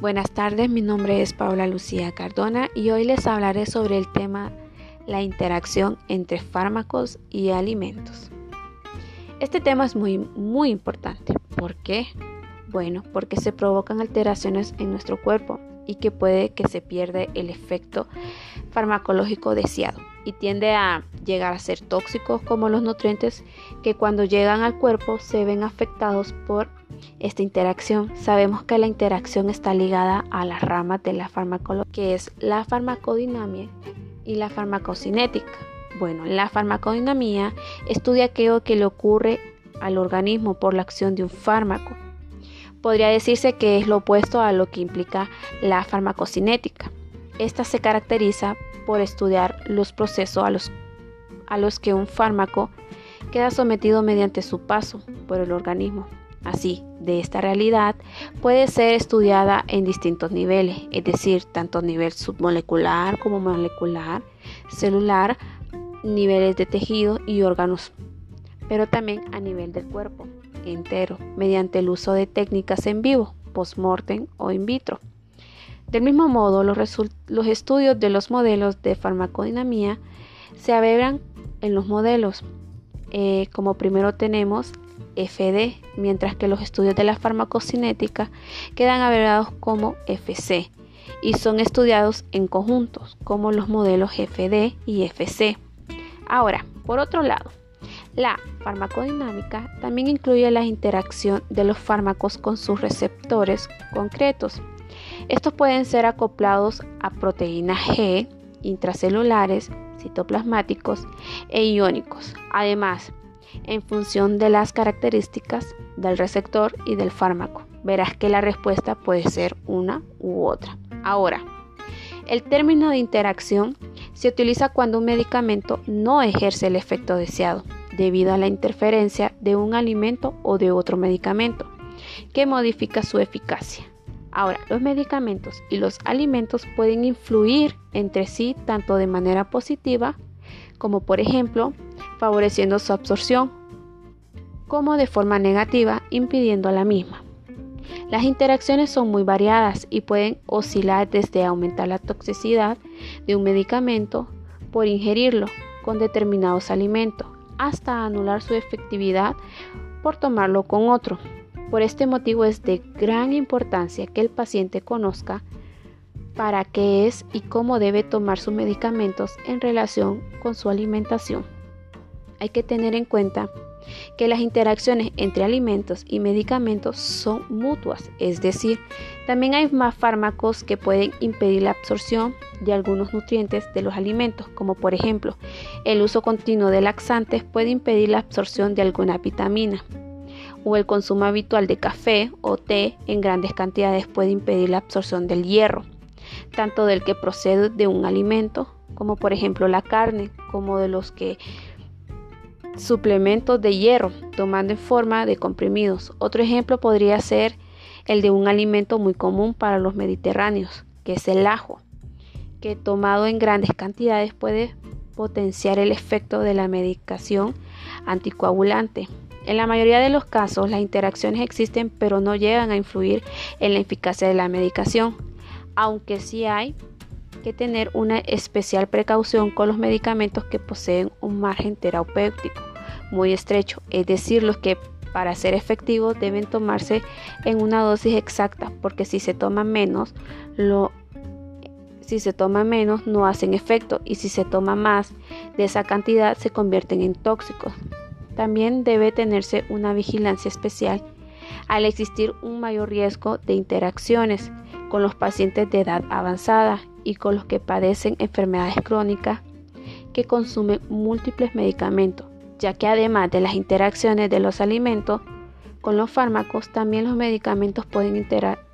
Buenas tardes, mi nombre es Paula Lucía Cardona y hoy les hablaré sobre el tema la interacción entre fármacos y alimentos. Este tema es muy muy importante. ¿Por qué? Bueno, porque se provocan alteraciones en nuestro cuerpo y que puede que se pierda el efecto farmacológico deseado y tiende a llegar a ser tóxicos como los nutrientes que cuando llegan al cuerpo se ven afectados por esta interacción. Sabemos que la interacción está ligada a las ramas de la farmacología, que es la farmacodinamia y la farmacocinética. Bueno, la farmacodinamia estudia aquello que le ocurre al organismo por la acción de un fármaco. Podría decirse que es lo opuesto a lo que implica la farmacocinética. Esta se caracteriza por estudiar los procesos a los, a los que un fármaco queda sometido mediante su paso por el organismo. Así, de esta realidad puede ser estudiada en distintos niveles, es decir, tanto nivel submolecular como molecular, celular, niveles de tejido y órganos, pero también a nivel del cuerpo entero, mediante el uso de técnicas en vivo, post-mortem o in vitro. Del mismo modo, los, estudios de los modelos de farmacodinamia se averran en los modelos. Eh, como primero tenemos FD, mientras que los estudios de la farmacocinética quedan averados como FC y son estudiados en conjuntos, como los modelos FD y FC. Ahora, por otro lado, la farmacodinámica también incluye la interacción de los fármacos con sus receptores concretos. Estos pueden ser acoplados a proteínas G, intracelulares, citoplasmáticos e iónicos. Además, en función de las características del receptor y del fármaco, verás que la respuesta puede ser una u otra. Ahora, el término de interacción se utiliza cuando un medicamento no ejerce el efecto deseado debido a la interferencia de un alimento o de otro medicamento que modifica su eficacia. Ahora, los medicamentos y los alimentos pueden influir entre sí tanto de manera positiva como por ejemplo favoreciendo su absorción, como de forma negativa impidiendo la misma. Las interacciones son muy variadas y pueden oscilar desde aumentar la toxicidad de un medicamento por ingerirlo con determinados alimentos hasta anular su efectividad por tomarlo con otro. Por este motivo es de gran importancia que el paciente conozca para qué es y cómo debe tomar sus medicamentos en relación con su alimentación. Hay que tener en cuenta que las interacciones entre alimentos y medicamentos son mutuas, es decir, también hay más fármacos que pueden impedir la absorción de algunos nutrientes de los alimentos, como por ejemplo el uso continuo de laxantes puede impedir la absorción de alguna vitamina, o el consumo habitual de café o té en grandes cantidades puede impedir la absorción del hierro, tanto del que procede de un alimento, como por ejemplo la carne, como de los que suplementos de hierro, tomando en forma de comprimidos. Otro ejemplo podría ser el de un alimento muy común para los mediterráneos, que es el ajo, que tomado en grandes cantidades puede potenciar el efecto de la medicación anticoagulante. En la mayoría de los casos las interacciones existen pero no llegan a influir en la eficacia de la medicación, aunque sí hay que tener una especial precaución con los medicamentos que poseen un margen terapéutico muy estrecho, es decir, los que para ser efectivos deben tomarse en una dosis exacta, porque si se toma menos, si se toma menos no hacen efecto y si se toma más de esa cantidad se convierten en tóxicos. También debe tenerse una vigilancia especial al existir un mayor riesgo de interacciones con los pacientes de edad avanzada y con los que padecen enfermedades crónicas que consumen múltiples medicamentos, ya que además de las interacciones de los alimentos con los fármacos, también los medicamentos pueden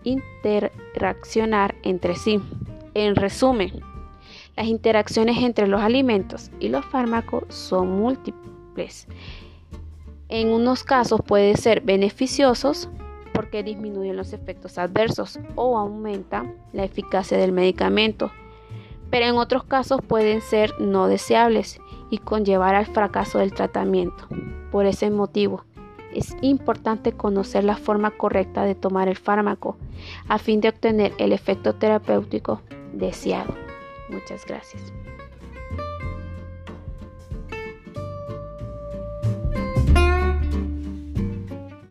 interaccionar entre sí. En resumen, las interacciones entre los alimentos y los fármacos son múltiples. En unos casos pueden ser beneficiosos porque disminuyen los efectos adversos o aumenta la eficacia del medicamento, pero en otros casos pueden ser no deseables y conllevar al fracaso del tratamiento. Por ese motivo, es importante conocer la forma correcta de tomar el fármaco a fin de obtener el efecto terapéutico deseado. Muchas gracias.